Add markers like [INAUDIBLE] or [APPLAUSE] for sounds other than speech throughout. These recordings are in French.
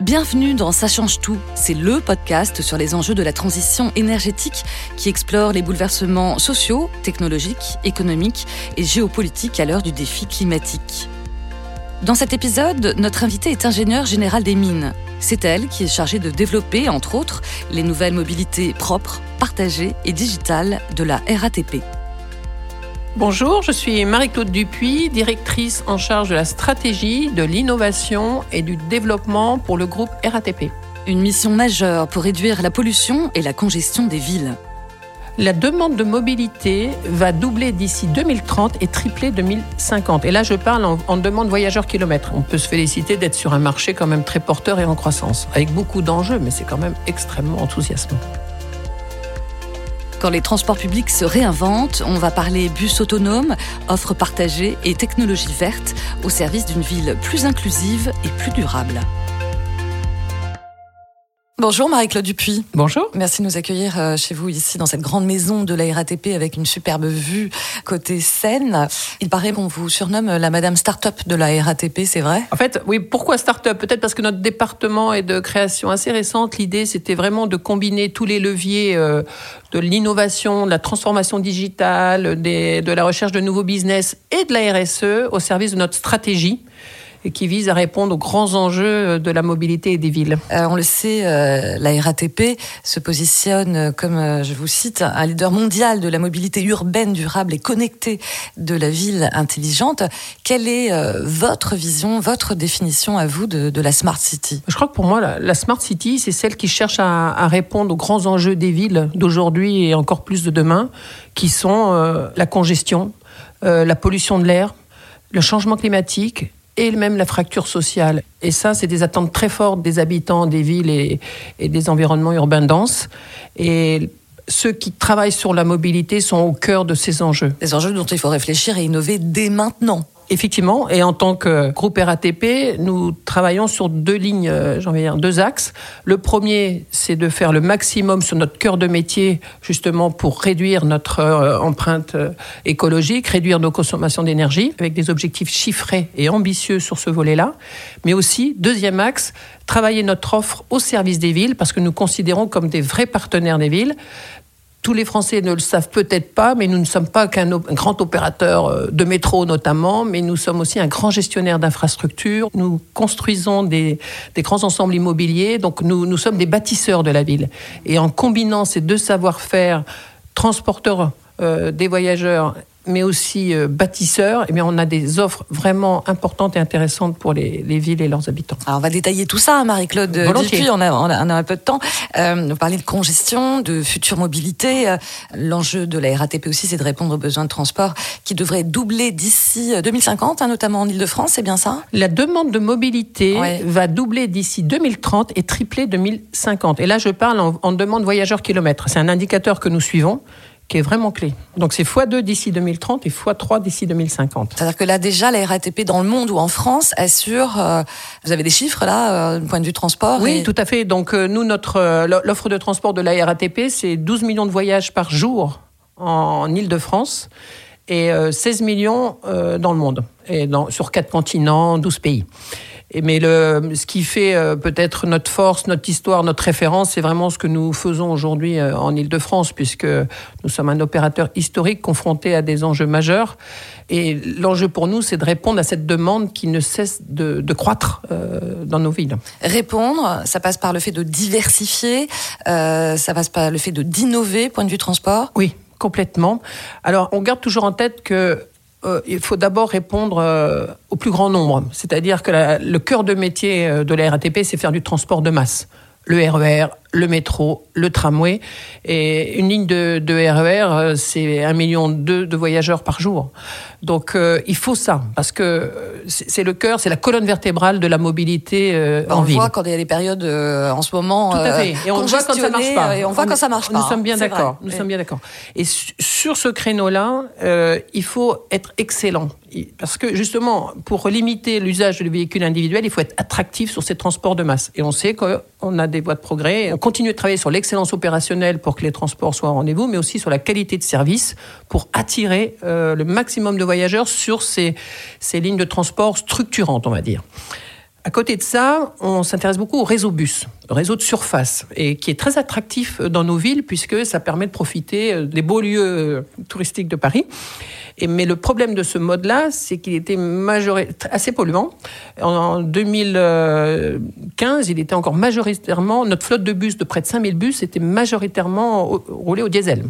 Bienvenue dans Ça change tout. C'est le podcast sur les enjeux de la transition énergétique qui explore les bouleversements sociaux, technologiques, économiques et géopolitiques à l'heure du défi climatique. Dans cet épisode, notre invité est ingénieur général des mines. C'est elle qui est chargée de développer, entre autres, les nouvelles mobilités propres, partagées et digitales de la RATP. Bonjour, je suis Marie-Claude Dupuis, directrice en charge de la stratégie, de l'innovation et du développement pour le groupe RATP. Une mission majeure pour réduire la pollution et la congestion des villes. La demande de mobilité va doubler d'ici 2030 et tripler 2050. Et là, je parle en, en demande voyageurs kilomètres. On peut se féliciter d'être sur un marché quand même très porteur et en croissance, avec beaucoup d'enjeux, mais c'est quand même extrêmement enthousiasmant. Quand les transports publics se réinventent, on va parler bus autonomes, offres partagées et technologies vertes au service d'une ville plus inclusive et plus durable. Bonjour Marie-Claude Dupuis. Bonjour. Merci de nous accueillir euh, chez vous ici dans cette grande maison de la RATP avec une superbe vue côté Seine. Il paraît qu'on vous surnomme la Madame Start-up de la RATP, c'est vrai? En fait, oui, pourquoi Start-up? Peut-être parce que notre département est de création assez récente. L'idée, c'était vraiment de combiner tous les leviers euh, de l'innovation, de la transformation digitale, de la recherche de nouveaux business et de la RSE au service de notre stratégie qui vise à répondre aux grands enjeux de la mobilité et des villes. Euh, on le sait, euh, la RATP se positionne, euh, comme euh, je vous cite, un leader mondial de la mobilité urbaine, durable et connectée de la ville intelligente. Quelle est euh, votre vision, votre définition à vous de, de la Smart City? Je crois que pour moi, la, la Smart City, c'est celle qui cherche à, à, répondre aux grands enjeux des villes d'aujourd'hui et encore plus de demain, qui sont euh, la congestion, euh, la pollution de l'air, le changement climatique et même la fracture sociale. Et ça, c'est des attentes très fortes des habitants des villes et, des environnements urbains denses. Et ceux qui travaillent sur la mobilité sont au cœur de ces enjeux. Des enjeux dont il faut réfléchir et innover dès maintenant. Effectivement, et en tant que groupe RATP, nous travaillons sur deux lignes, euh, envie de dire deux axes. Le premier, c'est de faire le maximum sur notre cœur de métier, justement pour réduire notre euh, empreinte euh, écologique, réduire nos consommations d'énergie, avec des objectifs chiffrés et ambitieux sur ce volet-là. Mais aussi, deuxième axe, travailler notre offre au service des villes, parce que nous considérons comme des vrais partenaires des villes tous les Français ne le savent peut-être pas, mais nous ne sommes pas qu'un grand opérateur de métro notamment, mais nous sommes aussi un grand gestionnaire d'infrastructures. Nous construisons des, grands ensembles immobiliers, donc nous, nous sommes des bâtisseurs de la ville. Et en combinant ces deux savoir-faire, transporteurs euh, des voyageurs mais aussi euh, bâtisseurs, eh bien, on a des offres vraiment importantes et intéressantes pour les, les villes et leurs habitants. Alors, on va détailler tout ça, hein, Marie-Claude Dupuis, on a, on, a, on a un peu de temps. Euh, vous parlez de congestion, de future mobilité. Euh, L'enjeu de la RATP aussi, c'est de répondre aux besoins de transport qui devraient doubler d'ici 2050, hein, notamment en Ile-de-France, c'est bien ça? La demande de mobilité ouais. va doubler d'ici 2030 et tripler 2050. Et là, je parle en, en demande voyageurs kilomètres. C'est un indicateur que nous suivons qui est vraiment clé. Donc c'est x2 d'ici 2030 et x3 d'ici 2050. C'est-à-dire que là déjà, la RATP dans le monde ou en France assure, euh, vous avez des chiffres là, euh, du point de vue transport Oui, et... tout à fait. Donc euh, nous, notre l'offre de transport de la RATP, c'est 12 millions de voyages par jour en Ile-de-France et 16 millions dans le monde, et dans, sur quatre continents, 12 pays. Et mais le, ce qui fait euh, peut-être notre force, notre histoire, notre référence, c'est vraiment ce que nous faisons aujourd'hui euh, en Ile-de-France, puisque nous sommes un opérateur historique confronté à des enjeux majeurs. Et l'enjeu pour nous, c'est de répondre à cette demande qui ne cesse de, de croître euh, dans nos villes. Répondre, ça passe par le fait de diversifier, ça passe par le fait de d'innover, point de vue transport? Oui, complètement. Alors, on garde toujours en tête que euh, il faut d'abord répondre euh, au plus grand nombre. C'est-à-dire que le cœur de métier euh, de la RATP, c'est faire du transport de masse. Le RER, le métro, le tramway. Et une ligne de, de RER, c'est un million de, de voyageurs par jour. Donc euh, il faut ça, parce que c'est le cœur, c'est la colonne vertébrale de la mobilité euh, en ville. On voit quand il y a des périodes euh, en ce moment. Tout à fait. Et on voit quand ça marche pas. Et on voit quand ça marche pas. Nous sommes bien d'accord. Nous et... sommes bien d'accord. Et sur ce créneau-là, il faut être excellent. Parce que justement, pour limiter l'usage du véhicule individuel, il faut être attractif sur ces transports de masse. Et on sait qu'on a des voies de progrès. On continue de travailler sur l'excellence opérationnelle pour que les transports soient au rendez-vous, mais aussi sur la qualité de service pour attirer euh, le maximum de voyageurs sur ces, ces lignes de transport structurantes, on va dire. À côté de ça, on s'intéresse beaucoup au réseau bus, le réseau de surface, et qui est très attractif dans nos villes puisque ça permet de profiter des beaux lieux touristiques de Paris. Mais le problème de ce mode-là, c'est qu'il était assez polluant. En 2015, il était encore majoritairement, notre flotte de bus de près de 5000 bus était majoritairement roulée au diesel.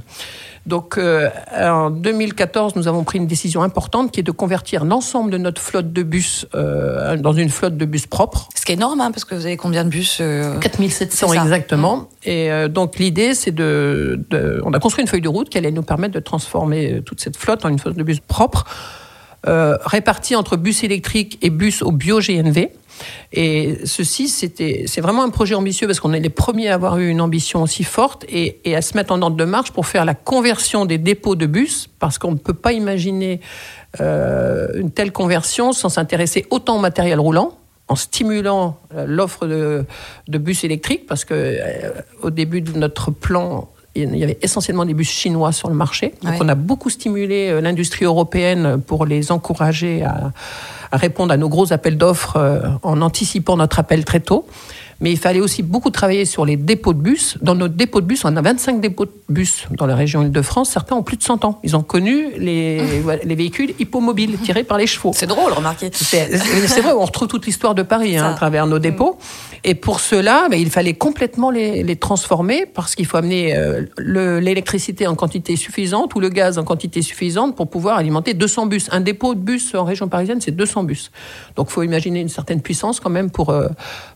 Donc euh, en 2014, nous avons pris une décision importante qui est de convertir l'ensemble de notre flotte de bus euh, dans une flotte de bus propre. Ce qui est énorme, hein, parce que vous avez combien de bus 4700 euh, exactement. Mmh. Et donc l'idée, c'est de, de, On a construit une feuille de route qui allait nous permettre de transformer toute cette flotte en une flotte de bus propre, répartie entre bus électriques et bus au bio-GNV. Et ceci, c'est vraiment un projet ambitieux parce qu'on est les premiers à avoir eu une ambition aussi forte et, à se mettre en ordre de marche pour faire la conversion des dépôts de bus, parce qu'on ne peut pas imaginer euh, une telle conversion sans s'intéresser autant au matériel roulant en stimulant euh, l'offre de, bus électriques, parce que euh, au début de notre plan, il y avait essentiellement des bus chinois sur le marché. Donc on a beaucoup stimulé l'industrie européenne pour les encourager à, à répondre à nos gros appels d'offres euh, en anticipant notre appel très tôt. Mais il fallait aussi beaucoup travailler sur les dépôts de bus. Dans notre dépôt de bus, on a 25 dépôts de bus dans la région Île-de-France. Certains ont plus de 100 ans. Ils ont connu les, [LAUGHS] les véhicules hippomobiles tirés par les chevaux. C'est drôle, remarquez. C'est vrai, on retrouve toute l'histoire de Paris hein, à travers nos dépôts. Et pour cela, ben, il fallait complètement les, les transformer parce qu'il faut amener euh, l'électricité en quantité suffisante ou le gaz en quantité suffisante pour pouvoir alimenter 200 bus. Un dépôt de bus en région parisienne, c'est 200 bus. Donc il faut imaginer une certaine puissance quand même pour, euh,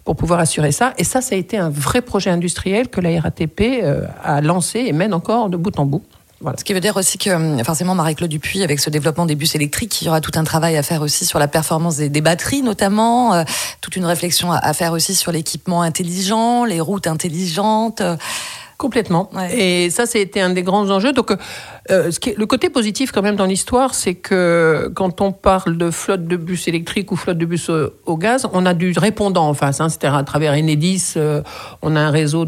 pour pouvoir assurer ça. Et ça, ça a été un vrai projet industriel que la RATP euh, a lancé et mène encore de bout en bout. Ce qui veut dire aussi que euh, forcément Marie-Claude Dupuis, avec ce développement des bus électriques, il y aura tout un travail à faire aussi sur la performance des, batteries notamment, euh, toute une réflexion à, faire aussi sur l'équipement intelligent, les routes intelligentes. Complètement. Et ça, c'était un des grands enjeux. Donc, euh, le côté positif quand même dans l'histoire, c'est que quand on parle de flotte de bus électriques ou flotte de bus au, gaz, on a du répondant en face. Hein, C'est-à-dire à travers Enedis, euh, on a un réseau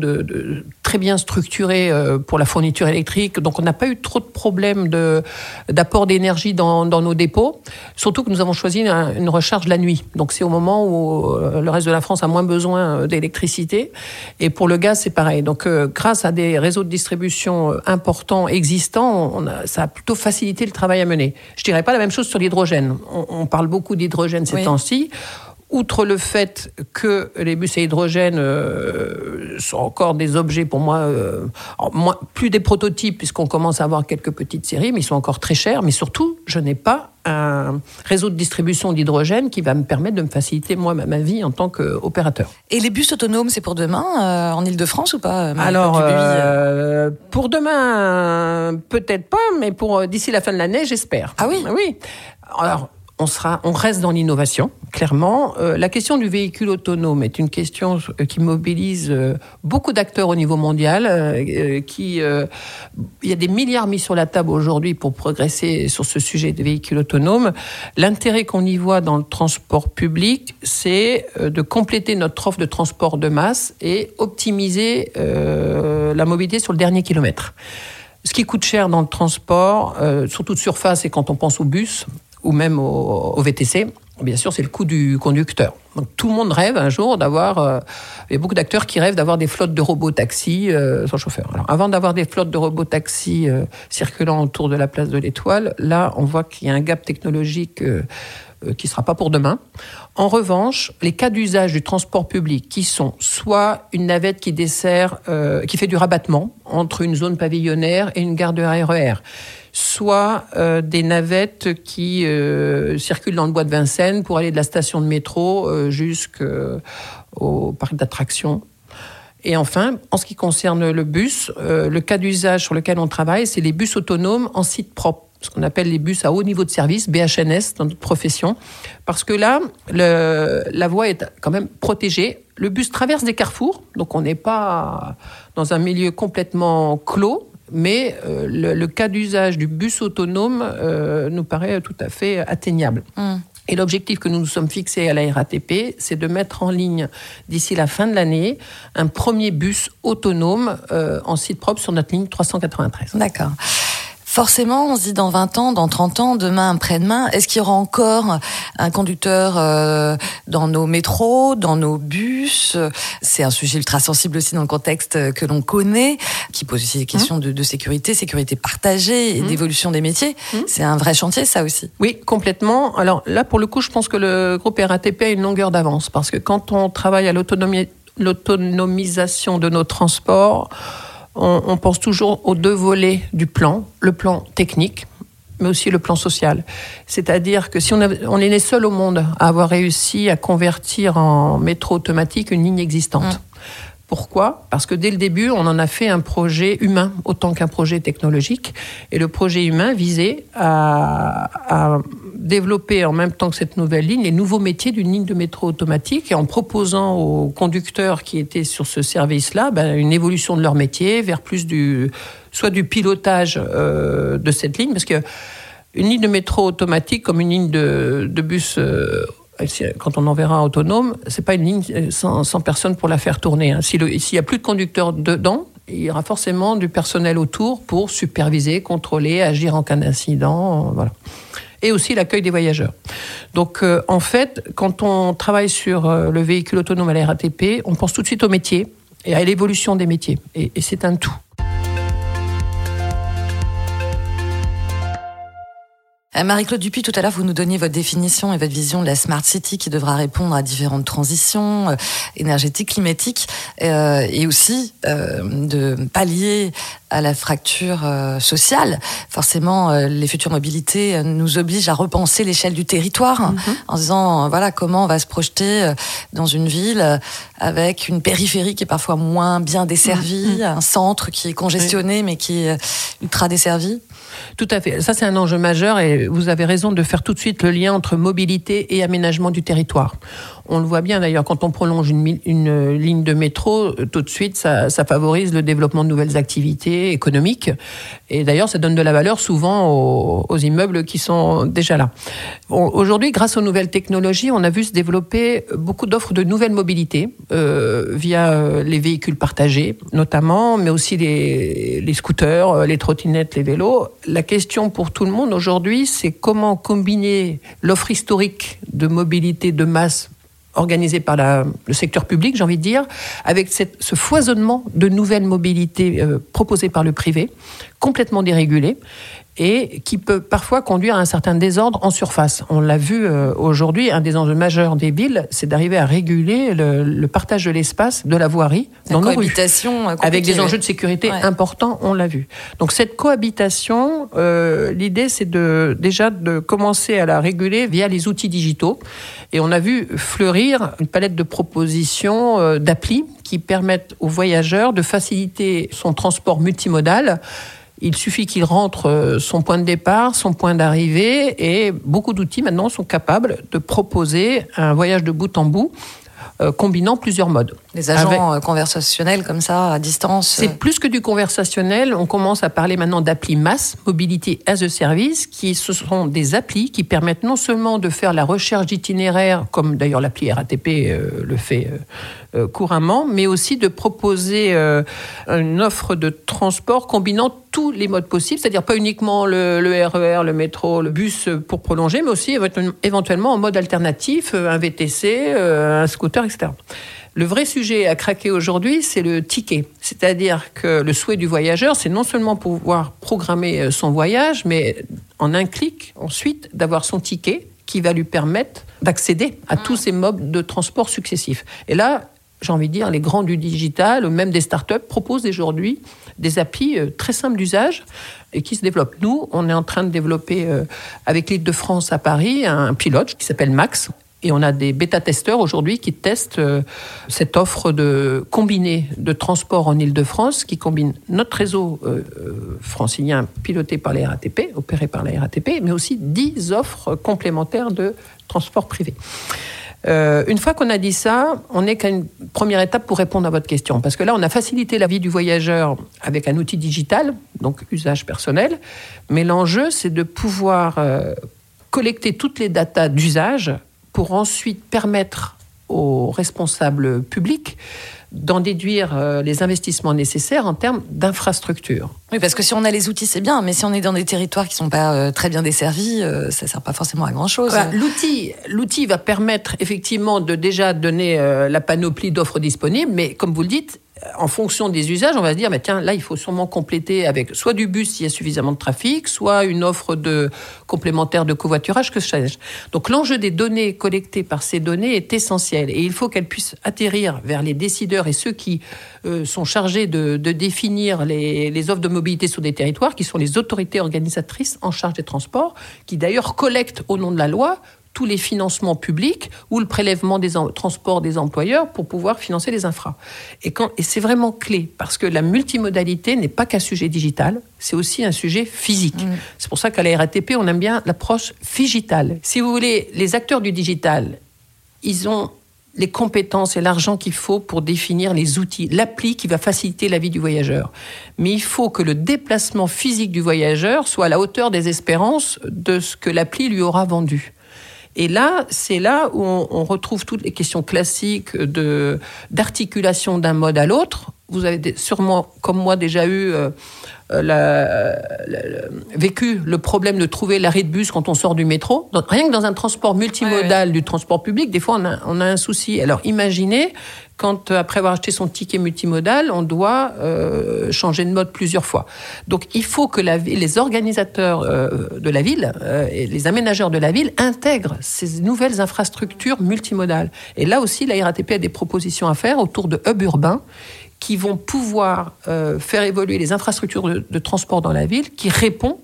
très bien structuré euh, pour la fourniture électrique. Donc, on n'a pas eu trop de problèmes d'apport d'énergie dans, nos dépôts. Surtout que nous avons choisi une, recharge la nuit. Donc, c'est au moment où le reste de la France a moins besoin d'électricité. Et pour le gaz, c'est pareil. Donc, grâce à des réseaux de distribution importants existants, on a, ça a plutôt facilité le travail à mener. Je dirais pas la même chose sur l'hydrogène. On, parle beaucoup d'hydrogène ces temps-ci outre le fait que les bus à hydrogène euh, sont encore des objets pour moi, euh, plus des prototypes puisqu'on commence à avoir quelques petites séries, mais ils sont encore très chers. Mais surtout, je n'ai pas un réseau de distribution d'hydrogène qui va me permettre de me faciliter moi ma, vie en tant qu'opérateur. Et les bus autonomes, c'est pour demain euh, en Ile-de-France ou pas Alors pour demain, peut-être pas, mais pour d'ici la fin de l'année, j'espère. Ah oui? Oui. Alors on, sera, on reste dans l'innovation, clairement. Euh, la question du véhicule autonome est une question euh, qui mobilise euh, beaucoup d'acteurs au niveau mondial. qui, il y a des milliards mis sur la table aujourd'hui pour progresser sur ce sujet des véhicules autonomes. L'intérêt qu'on y voit dans le transport public, c'est de compléter notre offre de transport de masse et optimiser la mobilité sur le dernier kilomètre. Ce qui coûte cher dans le transport, surtout de surface, et quand on pense au bus, ou même au, VTC, bien sûr, c'est le coût du conducteur. Donc tout le monde rêve un jour d'avoir. Euh, il y a beaucoup d'acteurs qui rêvent d'avoir des flottes de robots taxis euh, sans chauffeur. Alors avant d'avoir des flottes de robots taxis euh, circulant autour de la place de l'Étoile, là, on voit qu'il y a un gap technologique qui ne sera pas pour demain. En revanche, les cas d'usage du transport public qui sont soit une navette qui dessert, qui fait du rabattement entre une zone pavillonnaire et une gare de RER, soit euh, des navettes qui euh, circulent dans le bois de Vincennes pour aller de la station de métro euh, jusqu'au parc d'attractions. Et enfin, en ce qui concerne le bus, le cas d'usage sur lequel on travaille, c'est les bus autonomes en site propre ce qu'on appelle les bus à haut niveau de service, BHNS dans notre profession, parce que là, la voie est quand même protégée. Le bus traverse des carrefours, donc on n'est pas dans un milieu complètement clos, mais euh, le, cas d'usage du bus autonome euh, nous paraît tout à fait atteignable. Hum. Et l'objectif que nous nous sommes fixés à la RATP, c'est de mettre en ligne d'ici la fin de l'année un premier bus autonome euh, en site propre sur notre ligne 393. D'accord. Forcément, on se dit dans 20 ans, dans 30 ans, demain, après-demain, est-ce qu'il y aura encore un conducteur euh, dans nos métros, dans nos bus? C'est un sujet ultra sensible aussi dans le contexte que l'on connaît, qui pose aussi des questions de, sécurité, sécurité partagée et mmh. d'évolution des métiers. Mmh. C'est un vrai chantier, ça aussi. Oui, complètement. Alors là, pour le coup, je pense que le groupe RATP a une longueur d'avance, parce que quand on travaille à l'autonomisation de nos transports, on, pense toujours aux deux volets du plan, le plan technique, mais aussi le plan social. C'est-à-dire que si on, on est les seuls au monde à avoir réussi à convertir en métro automatique une ligne existante. Mmh. Pourquoi? Parce que dès le début, on en a fait un projet humain autant qu'un projet technologique. Et le projet humain visait à, développer en même temps que cette nouvelle ligne les nouveaux métiers d'une ligne de métro automatique. Et en proposant aux conducteurs qui étaient sur ce service-là ben, une évolution de leur métier vers plus du soit du pilotage euh, de cette ligne. Parce que une ligne de métro automatique comme une ligne de, bus euh, quand on enverra un autonome, c'est pas une ligne sans, personne pour la faire tourner. Hein. S'il n'y a plus de conducteurs dedans, il y aura forcément du personnel autour pour superviser, contrôler, agir en cas d'incident, voilà. Et aussi l'accueil des voyageurs. Donc, euh, en fait, quand on travaille sur euh, le véhicule autonome à la RATP, on pense tout de suite au métier et à l'évolution des métiers. et c'est un tout. Marie-Claude Dupuis, tout à l'heure, vous nous donniez votre définition et votre vision de la Smart City qui devra répondre à différentes transitions euh, énergétiques, climatiques, euh, et aussi de pallier à la fracture sociale. Forcément, les futures mobilités nous obligent à repenser l'échelle du territoire mm-hmm. en disant, voilà, comment on va se projeter dans une ville avec une périphérie qui est parfois moins bien desservie, mm-hmm. un centre qui est congestionné mais qui est ultra desservi. Tout à fait. Ça, c'est un enjeu majeur et vous avez raison de faire tout de suite le lien entre mobilité et aménagement du territoire. On le voit bien d'ailleurs quand on prolonge une, une, ligne de métro, tout de suite ça, favorise le développement de nouvelles activités économiques. Et d'ailleurs, ça donne de la valeur souvent aux, immeubles qui sont déjà là. Aujourd'hui, grâce aux nouvelles technologies, on a vu se développer beaucoup d'offres de nouvelles mobilités euh, via euh, les véhicules partagés, notamment, mais aussi les, scooters, euh, les trottinettes, les vélos. La question pour tout le monde aujourd'hui, c'est comment combiner l'offre historique de mobilité de masse organisée par le secteur public, j'ai envie de dire, avec ce foisonnement de nouvelles mobilités euh, proposées par le privé, complètement dérégulées, et qui peut parfois conduire à un certain désordre en surface. On l'a vu euh, aujourd'hui, un des enjeux majeurs des villes, c'est d'arriver à réguler le, partage de l'espace, de la voirie, dans nos rues, euh, avec des enjeux de sécurité importants, on l'a vu. Donc cette cohabitation, euh, l'idée c'est de déjà de commencer à la réguler via les outils digitaux, et on a vu fleurir une palette de propositions d'applis qui permettent aux voyageurs de faciliter son transport multimodal il suffit qu'il rentre euh, son point de départ, son point d'arrivée, et beaucoup d'outils maintenant sont capables de proposer un voyage de bout en bout euh, combinant plusieurs modes. Des agents euh, conversationnels comme ça, à distance C'est plus que du conversationnel. On commence à parler maintenant d'applis masse, Mobility as a Service, qui ce sont des applis qui permettent non seulement de faire la recherche d'itinéraires, comme d'ailleurs l'appli RATP le fait couramment, mais aussi de proposer une offre de transport combinant tous les modes possibles, c'est-à-dire pas uniquement le, RER, e le métro, le bus pour prolonger, mais aussi éventuellement en mode alternatif, euh, un VTC, euh, un scooter, etc. Le vrai sujet à craquer aujourd'hui, c'est le ticket. C'est-à-dire que le souhait du voyageur, c'est non seulement pouvoir programmer euh, son voyage, mais en un clic, ensuite, d'avoir son ticket qui va lui permettre d'accéder à tous ces modes de transport successifs. Et là, j'ai envie de dire, les grands du digital, même des startups, proposent aujourd'hui des applis euh, très simples d'usage et qui se développent. Nous, on est en train de développer euh, avec l'île de France à Paris un pilote qui s'appelle Max. Et on a des bêta-testeurs aujourd'hui qui testent euh, cette offre de combinée de transport en Île-de-France qui combine notre réseau francilien piloté par la RATP, opéré par la RATP, mais aussi 10 offres complémentaires de transport privé. Euh, une fois qu'on a dit ça, on n'est qu'à une première étape pour répondre à votre question. Parce que là, on a facilité la vie du voyageur avec un outil digital, donc usage personnel. Mais l'enjeu, c'est de pouvoir euh, collecter toutes les datas d'usage pour ensuite permettre aux responsables publics d'en déduire euh, les investissements nécessaires en termes d'infrastructures. Oui, parce que si on a les outils, c'est bien, mais si on est dans des territoires qui ne sont pas euh, très bien desservis, euh, ça ne sert pas forcément à grand-chose. l'outil, l'outil va permettre effectivement de déjà donner la panoplie d'offres disponibles, mais comme vous le dites, en fonction des usages, on va se dire, mais tiens, là, il faut sûrement compléter avec soit du bus s'il y a suffisamment de trafic, soit une offre de complémentaire de covoiturage, que sais-je. Donc l'enjeu des données collectées par ces données est essentiel et il faut qu'elles puissent atterrir vers les décideurs et ceux qui euh, sont chargés de, définir les, offres de mobilité sur des territoires, qui sont les autorités organisatrices en charge des transports, qui d'ailleurs collectent au nom de la loi tous les financements publics ou le prélèvement des transports des employeurs pour pouvoir financer les infras. Et, quand, et c'est vraiment clé parce que la multimodalité n'est pas qu'un sujet digital, c'est aussi un sujet physique. Mmh. C'est pour ça qu'à la RATP, on aime bien l'approche digitale. Si vous voulez, les acteurs du digital, ils ont les compétences et l'argent qu'il faut pour définir les outils, l'appli qui va faciliter la vie du voyageur. Mais il faut que le déplacement physique du voyageur soit à la hauteur des espérances de ce que l'appli lui aura vendu. Et là, c'est là où on, retrouve toutes les questions classiques de d'articulation d'un mode à l'autre. Vous avez sûrement, comme moi, déjà eu euh, la, vécu le problème de trouver l'arrêt de bus quand on sort du métro. rien que dans un transport multimodal du transport public, des fois on a, on a un souci. Alors imaginez quand, euh, après avoir acheté son ticket multimodal, on doit euh, changer de mode plusieurs fois. Donc il faut que la, les organisateurs euh, de la ville et les aménageurs de la ville intègrent ces nouvelles infrastructures multimodales. Et là aussi, la RATP a des propositions à faire autour de hubs urbains qui vont pouvoir faire évoluer les infrastructures de, de transport dans la ville, qui répondent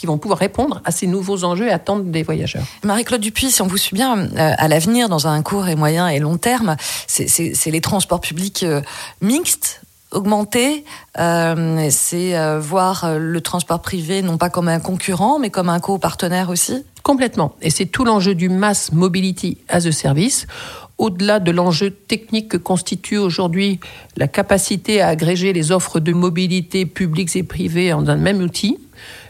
qui vont pouvoir répondre à ces nouveaux enjeux et attentes des voyageurs. Marie-Claude Dupuis, si on vous suit bien, euh, à l'avenir, dans un court et moyen et long terme, c'est les transports publics euh, mixtes augmenter, euh, c'est voir le transport privé non pas comme un concurrent, mais comme un co-partenaire aussi? Complètement. Et c'est tout l'enjeu du mass mobility as a service. Au-delà de l'enjeu technique que constitue aujourd'hui la capacité à agréger les offres de mobilité publiques et privées en un même outil,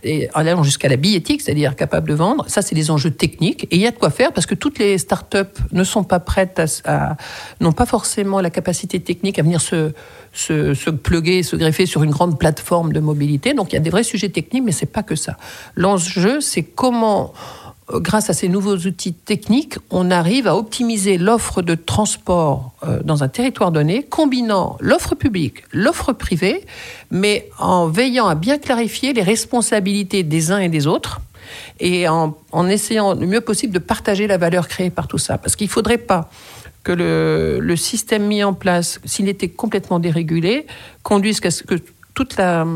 et en allant jusqu'à la billettique, c'est-à-dire capable de vendre. Ça, c'est les enjeux techniques. Et il y a de quoi faire parce que toutes les start-up ne sont pas prêtes à, n'ont pas forcément la capacité technique à venir se, se, se plugger, se greffer sur une grande plateforme de mobilité. Donc il y a des vrais sujets techniques, mais c'est pas que ça. L'enjeu, c'est comment grâce à ces nouveaux outils techniques, on arrive à optimiser l'offre de transport euh, dans un territoire donné, combinant l'offre publique, l'offre privée, mais en veillant à bien clarifier les responsabilités des uns et des autres et en, essayant le mieux possible de partager la valeur créée par tout ça. Parce qu'il ne faudrait pas que le, système mis en place, s'il était complètement dérégulé, conduise à ce que toute la,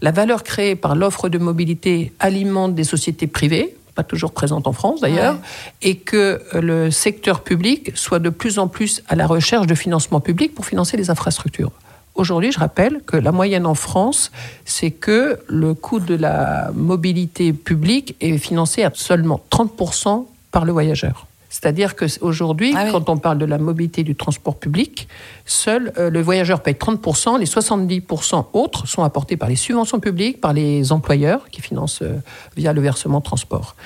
la valeur créée par l'offre de mobilité alimente des sociétés privées, pas toujours présente en France d'ailleurs, et que le secteur public soit de plus en plus à la recherche de financement public pour financer les infrastructures. Aujourd'hui, je rappelle que la moyenne en France, c'est que le coût de la mobilité publique est financé à seulement 30% par le voyageur. C'est-à-dire qu'aujourd'hui, ah quand on parle de la mobilité du transport public, seul euh, le voyageur paye 30%, les 70% autres sont apportés par les subventions publiques, par les employeurs qui financent euh, via le versement transport.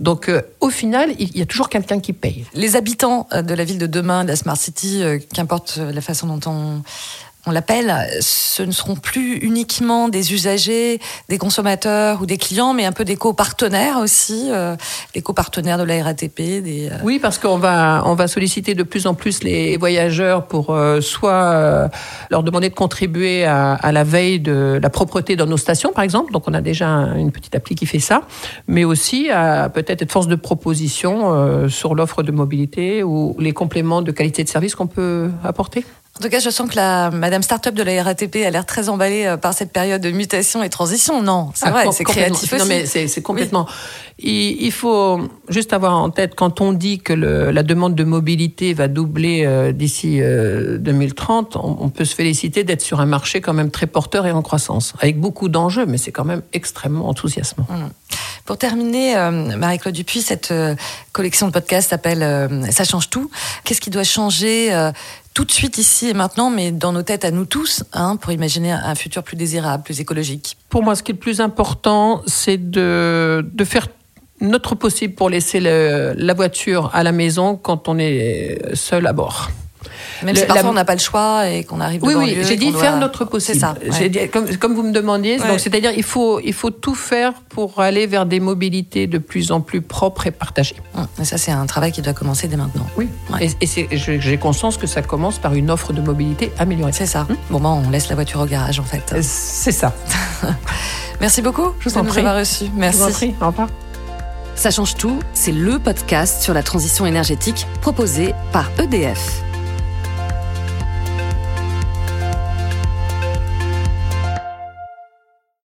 Donc, euh, au final, il y a toujours quelqu'un qui paye. Les habitants de la ville de demain, de la Smart City, qu'importe la façon dont on on l'appelle, ce ne seront plus uniquement des usagers, des consommateurs ou des clients, mais un peu des copartenaires aussi, euh, les copartenaires de la RATP. Des, euh, Oui, parce qu'on va, on va solliciter de plus en plus les voyageurs pour euh, soit leur demander de contribuer à, la veille de la propreté dans nos stations, par exemple. Donc on a déjà une petite appli qui fait ça, mais aussi à peut-être être force de proposition sur l'offre de mobilité ou les compléments de qualité de service qu'on peut apporter. En tout cas, je sens que la Madame Startup de la RATP a l'air très emballée euh, par cette période de mutation et transition. Non, c'est ah, vrai, c'est créatif aussi. Non, mais c'est complètement. Il, faut juste avoir en tête quand on dit que le, la demande de mobilité va doubler euh, d'ici 2030, euh, on, peut se féliciter d'être sur un marché quand même très porteur et en croissance, avec beaucoup d'enjeux, mais c'est quand même extrêmement enthousiasmant. Mmh. Pour terminer, Marie-Claude Dupuis, cette collection de podcasts s'appelle Ça change tout. Qu'est-ce qui doit changer tout de suite ici et maintenant, mais dans nos têtes à nous tous, hein, pour imaginer un futur plus désirable, plus écologique Pour moi, ce qui est le plus important, c'est de, de faire notre possible pour laisser la voiture à la maison quand on est seul à bord. Même si parfois on n'a pas le choix et qu'on arrive Oui, oui, j'ai dit faire notre possible. C'est ça. comme, comme, vous me demandiez, donc c'est-à-dire il faut, il faut tout faire pour aller vers des mobilités de plus en plus propres et partagées. Hum, et ça, c'est un travail qui doit commencer dès maintenant. Oui. Et, et j'ai conscience que ça commence par une offre de mobilité améliorée. C'est ça. Hum. Bon, ben, on laisse la voiture au garage, en fait. C'est ça. [LAUGHS] Merci beaucoup. Je vous en prie. reçu. Merci. Je vous en prie. Au revoir. Ça change tout, c'est le podcast sur la transition énergétique proposé par EDF.